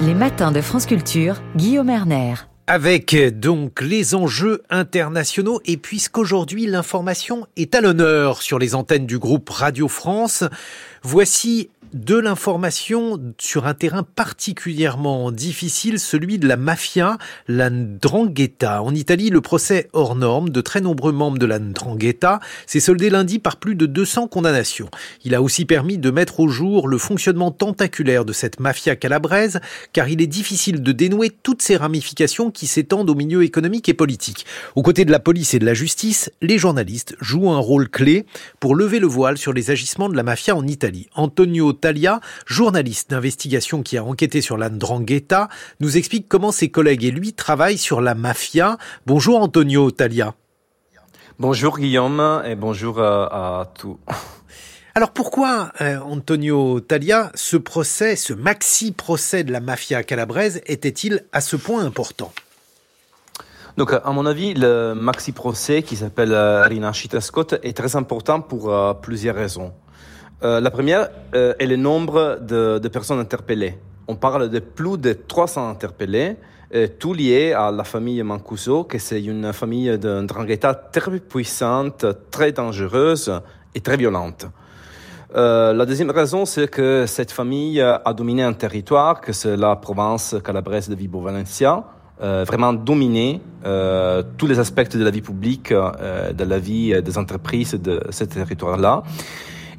Les matins de France Culture, Guillaume Erner. Avec donc les enjeux internationaux et puisqu'aujourd'hui l'information est à l'honneur sur les antennes du groupe Radio France, voici de l'information sur un terrain particulièrement difficile, celui de la mafia, la Ndrangheta. En Italie, le procès hors norme de très nombreux membres de la Ndrangheta s'est soldé lundi par plus de 200 condamnations. Il a aussi permis de mettre au jour le fonctionnement tentaculaire de cette mafia calabraise, car il est difficile de dénouer toutes ces ramifications qui s'étendent au milieu économique et politique. Aux côtés de la police et de la justice, les journalistes jouent un rôle clé pour lever le voile sur les agissements de la mafia en Italie. Antonio Talia, journaliste d'investigation qui a enquêté sur l'Andrangheta, nous explique comment ses collègues et lui travaillent sur la mafia. Bonjour Antonio Talia. Bonjour Guillaume et bonjour euh, à, tous. Alors pourquoi, euh, Antonio Talia, ce procès, ce maxi-procès de la mafia calabraise était-il à ce point important? Donc, à mon avis, le maxi-procès qui s'appelle euh, Rinascita Scott est très important pour plusieurs raisons. Euh, la première euh, est le nombre de, de, personnes interpellées. On parle de plus de 300 interpellés, euh, tout lié à la famille Mancuso, que c'est une famille d'un drangheta très puissante, très dangereuse et très violente. Euh, la deuxième raison, c'est que cette famille a dominé un territoire, que c'est la province calabraise de Vibo Valencia, euh, vraiment dominé euh, tous les aspects de la vie publique, de la vie des entreprises de ce territoire-là.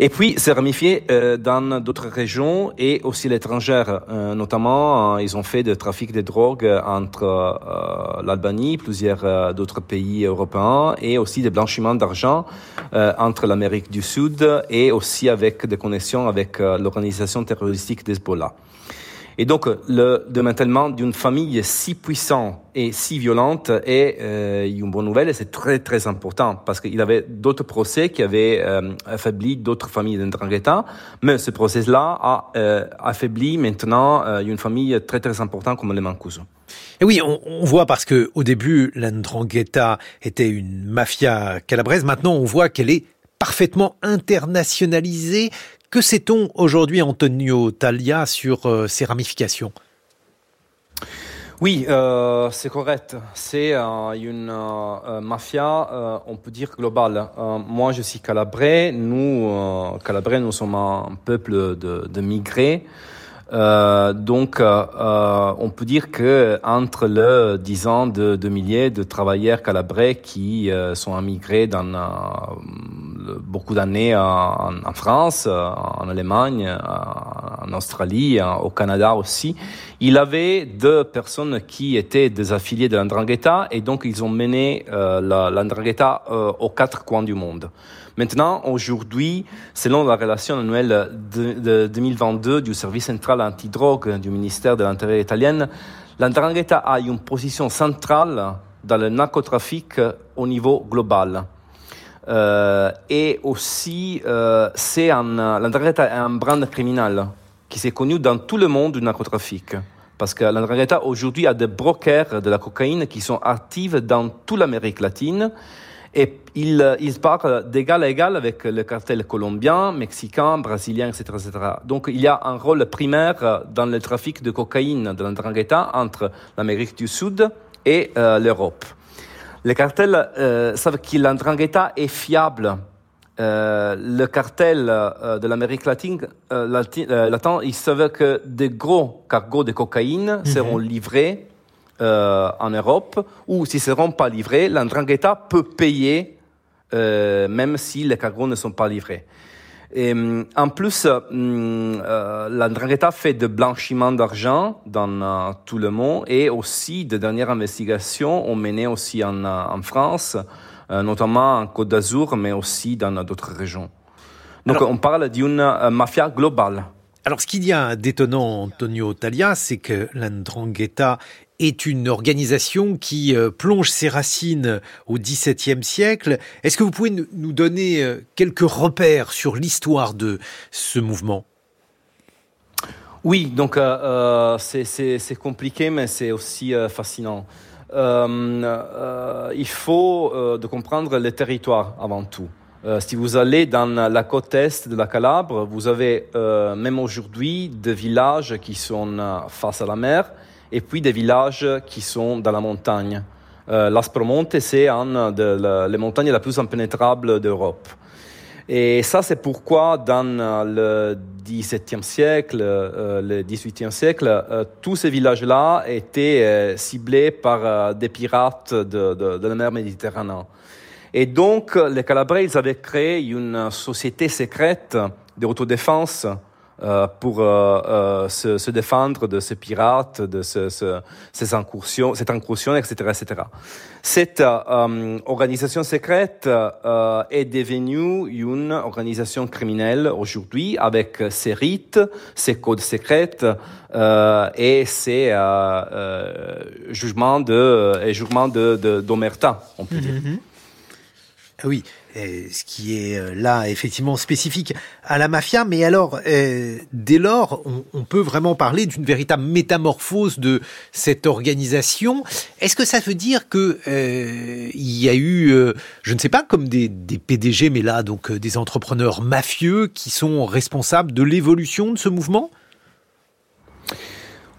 Et puis, c'est ramifié euh, dans d'autres régions et aussi l'étrangère. Euh, notamment, euh, ils ont fait de trafic de drogue entre euh, l'Albanie, plusieurs euh, d'autres pays européens, et aussi des blanchiments d'argent entre l'Amérique du Sud et aussi avec des connexions avec l'organisation terroristique d'Hezbollah. Et donc, le démantèlement d'une famille si puissante et si violente est euh, une bonne nouvelle et c'est très, très important parce qu'il y avait d'autres procès qui avaient euh, affaibli d'autres familles d'Andrangheta, mais ce procès-là a euh, affaibli maintenant euh, une famille très, très importante comme les Mancuso. Et oui, on, on, voit parce que au début, l'Andrangheta était une mafia calabraise. Maintenant, on voit qu'elle est parfaitement internationalisée. Que sait-on aujourd'hui, Antonio Talia, sur euh, ces ramifications? Oui, euh, c'est correct. C'est euh, une mafia, on peut dire globale. Moi, je suis calabrais. Nous, calabrais, nous sommes un peuple de, migrés. donc, on peut dire que entre le disons de, de milliers de travailleurs calabrais qui sont immigrés dans beaucoup d'années en, France, en Allemagne, en Australie, au Canada aussi. Il avait deux personnes qui étaient des affiliés de l'Andrangheta et donc ils ont mené euh, l'Andrangheta euh, aux quatre coins du monde. Maintenant, aujourd'hui, selon la relation annuelle de, de 2022 du service central antidrogue du ministère de l'Intérieur italien, l'Andrangheta a une position centrale dans le narcotrafic au niveau global. Euh, et aussi, euh, c'est un, l'Andrangheta est un brand criminel qui s'est connu dans tout le monde du narcotrafic. Parce que l'Andrangheta aujourd'hui a des brokers de la cocaïne qui sont actifs dans toute l'Amérique latine et ils, ils parlent d'égal à égal avec le cartel colombien, mexicain, brésilien, etc.. Donc il y a un rôle primaire dans le trafic de cocaïne de l'Andrangheta entre l'Amérique du Sud et euh, l'Europe. Les cartels euh, savent que l'andrangheta est fiable. Euh, le cartel euh, de l'Amérique latine, latin, il savait que des gros cargos de cocaïne -hmm. seront livrés en Europe, ou s'ils ne seront pas livrés, l'andrangheta peut payer même si les cargos ne sont pas livrés. Et, en plus, euh, l'Andrangheta fait de blanchiment d'argent dans euh, tout le monde et aussi de dernières investigations ont mené aussi en, en France, euh, notamment en Côte d'Azur, mais aussi dans d'autres régions. Donc Alors, on parle d'une mafia globale. Alors ce qu'il y a d'étonnant, Antonio Talia, c'est que l'Andrangheta est une organisation qui euh, plonge ses racines au XVIIe siècle. Est-ce que vous pouvez nous donner euh, quelques repères sur l'histoire de ce mouvement? Oui, donc euh, c'est compliqué, mais c'est aussi fascinant. Il faut de comprendre les territoires avant tout. Si vous allez dans la côte est de la Calabre, vous avez même aujourd'hui des villages qui sont face à la mer et puis des villages qui sont dans la montagne. Euh, L'Aspromonte, c'est une des montagnes la plus impénétrable d'Europe. Et ça, c'est pourquoi dans le XVIIe siècle, euh, le XVIIIe siècle, euh, tous ces villages-là étaient euh, ciblés par des pirates de la mer Méditerranée. Et donc, les Calabrais, ils avaient créé une société secrète d'autodéfense euh, pour euh, euh, se, se, défendre de ces pirates, de ce, ce, ces incursions, cette incursion, etc., etc. Cette euh, organisation secrète est devenue une organisation criminelle aujourd'hui avec ses rites, ses codes secrets et ses jugements de, et jugements de, d'omerta, on peut dire. Mm-hmm. Oui, ce qui est euh, là effectivement spécifique à la mafia, mais alors euh, dès lors, on, peut vraiment parler d'une véritable métamorphose de cette organisation. Est-ce que ça veut dire que euh, il y a eu, euh, je ne sais pas, comme des PDG, mais là donc des entrepreneurs mafieux qui sont responsables de l'évolution de ce mouvement?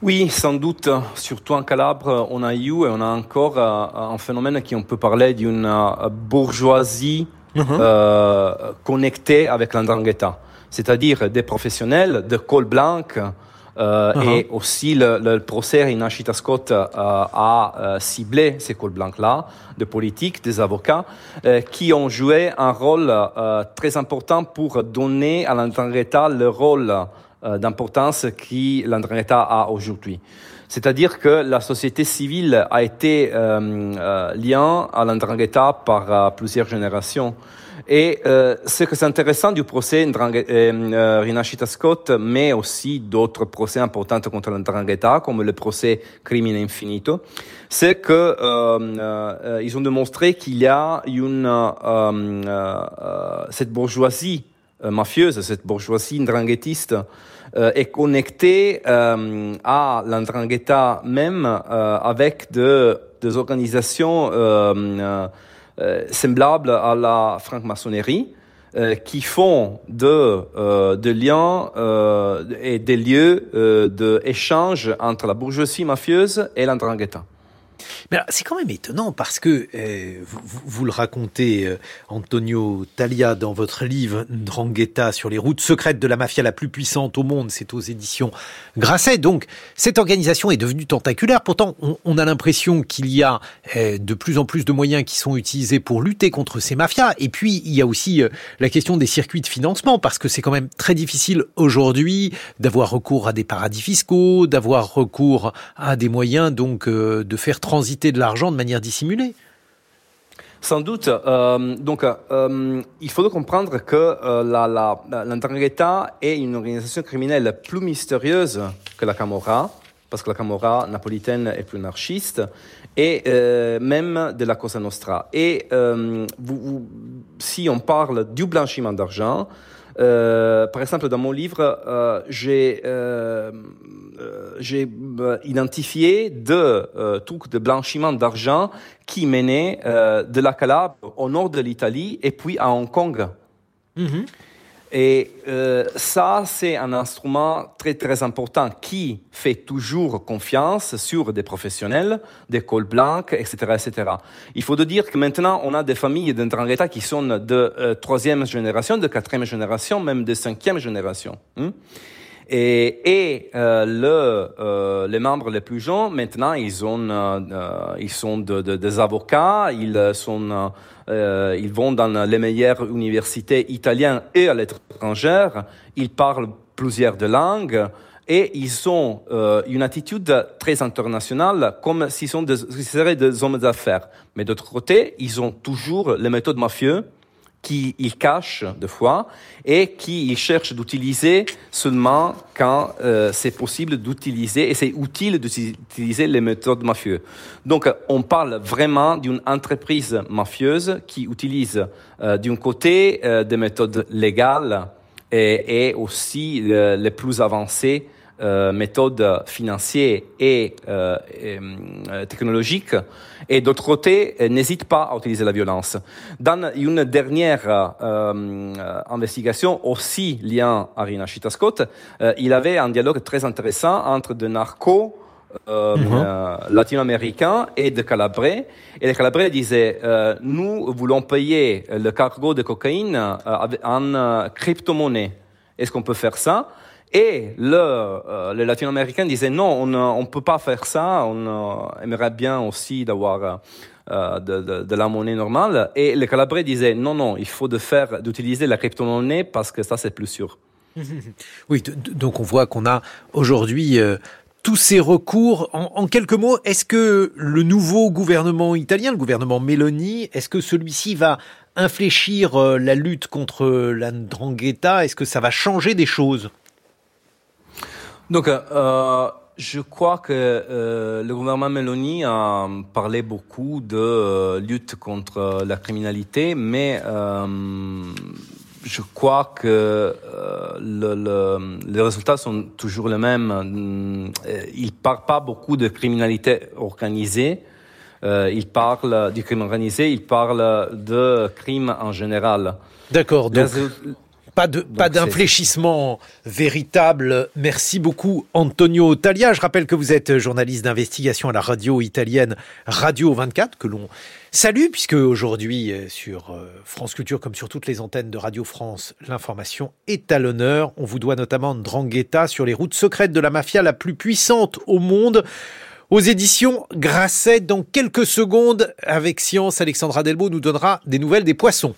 Oui, sans doute. Surtout en Calabre, on a eu et on a encore un phénomène qui on peut parler d'une bourgeoisie uh -huh. euh, connectée avec l'andrangheta. C'est-à-dire des professionnels de col blanc euh, uh -huh. et aussi le, le procès Rinachita Scott euh, a euh, ciblé ces cols blancs-là, de politiques, des avocats, euh, qui ont joué un rôle euh, très important pour donner à l'andrangheta le rôle d'importance que l'andrangheta a aujourd'hui. C'est-à-dire que la société civile a été euh, euh, liée à l'andrangheta par euh, plusieurs générations. Et euh, ce que c'est intéressant du procès euh, Scott, mais aussi d'autres procès importants contre l'andrangheta, comme le procès Crimine Infinito, c'est que euh, ils ont démontré qu'il y a une cette bourgeoisie mafieuse, cette bourgeoisie ndranguetiste, euh, est connecté euh, à l'andrangheta même euh, avec de, des organisations euh, euh, semblables à la franc-maçonnerie qui font de, de liens et des lieux d'échange entre la bourgeoisie mafieuse et l'andrangheta. Mais c'est quand même étonnant parce que euh, vous, vous, le racontez, euh, Antonio Talia, dans votre livre Drangheta sur les routes secrètes de la mafia la plus puissante au monde, c'est aux éditions Grasset. Donc cette organisation est devenue tentaculaire. Pourtant, on, on a l'impression qu'il y a euh, de plus en plus de moyens qui sont utilisés pour lutter contre ces mafias. Et puis il y a aussi euh, la question des circuits de financement parce que c'est quand même très difficile aujourd'hui d'avoir recours à des paradis fiscaux, d'avoir recours à des moyens donc euh, de faire transiter de l'argent de manière dissimulée. Sans doute. Euh, donc, euh, il faut comprendre que euh, la, est une organisation criminelle plus mystérieuse que la Camorra, parce que la Camorra napolitaine est plus anarchiste, et euh, même de la Cosa Nostra. Et si on parle du blanchiment d'argent, par exemple, dans mon livre, j'ai j'ai identifié deux trucs de blanchiment d'argent qui menaient de la Calabre au nord de l'Italie et puis à Hong Kong. Mm -hmm. Et euh, ça, c'est un instrument très très important qui fait toujours confiance sur des professionnels, des cols blancs, etc., etc. Il faut dire que maintenant, on a des familles d'Andrangheta qui sont de euh, troisième génération, de quatrième génération, même de cinquième génération. Hein? Et, et euh, le, euh, les membres les plus jeunes, maintenant, ils, ont, euh, ils sont de, de, des avocats, ils, sont, euh, ils vont dans les meilleures universités italiennes et à l'étranger, ils parlent plusieurs langues et ils ont euh, une attitude très internationale, comme s'ils sont des, seraient des hommes d'affaires. Mais d'autre côté, ils ont toujours les méthodes mafieuses qu'ils cachent de fois et qu'ils cherchent d'utiliser seulement quand euh, c'est possible d'utiliser et c'est utile d'utiliser les méthodes mafieuses. Donc on parle vraiment d'une entreprise mafieuse qui utilise euh, d'un côté euh, des méthodes légales et, et aussi les plus avancées euh, méthodes financières et, euh, euh, technologiques, et d'autre côté, n'hésite pas à utiliser la violence. Dans une dernière investigation, aussi liée à Rina Scott, il avait un dialogue très intéressant entre des narcos mhm. latino-américains et de Calabrais. Et les Calabrais disaient, nous voulons payer le cargo de cocaïne en crypto-monnaie. Est-ce qu'on peut faire ça? Et le, euh, les latino-américains disaient non, on ne peut pas faire ça, on euh, aimerait bien aussi d'avoir euh, de, de, de, la monnaie normale. Et les Calabrais disaient non, non, il faut de faire, d'utiliser la crypto-monnaie parce que ça c'est plus sûr. oui, donc on voit qu'on a aujourd'hui tous ces recours. En, en quelques mots, est-ce que le nouveau gouvernement italien, le gouvernement Meloni, est-ce que celui-ci va infléchir la lutte contre la ndrangheta? Est-ce que ça va changer des choses? Donc, euh, je crois que euh, le gouvernement Meloni a parlé beaucoup de euh, lutte contre la criminalité, mais euh, je crois que euh, le, le, les résultats sont toujours les mêmes. Il ne parle pas beaucoup de criminalité organisée. il parle du crime organisé, il parle de crime en général. D'accord. Donc... Pas de, pas d'infléchissement véritable. Merci beaucoup, Antonio Talia. Je rappelle que vous êtes journaliste d'investigation à la radio italienne Radio 24, que l'on salue, puisque aujourd'hui, euh, sur euh, France Culture, comme sur toutes les antennes de Radio France, l'information est à l'honneur. On vous doit notamment Drangheta sur les routes secrètes de la mafia la plus puissante au monde aux éditions Grasset. Dans quelques secondes, avec Science, Alexandra Delbo nous donnera des nouvelles des poissons.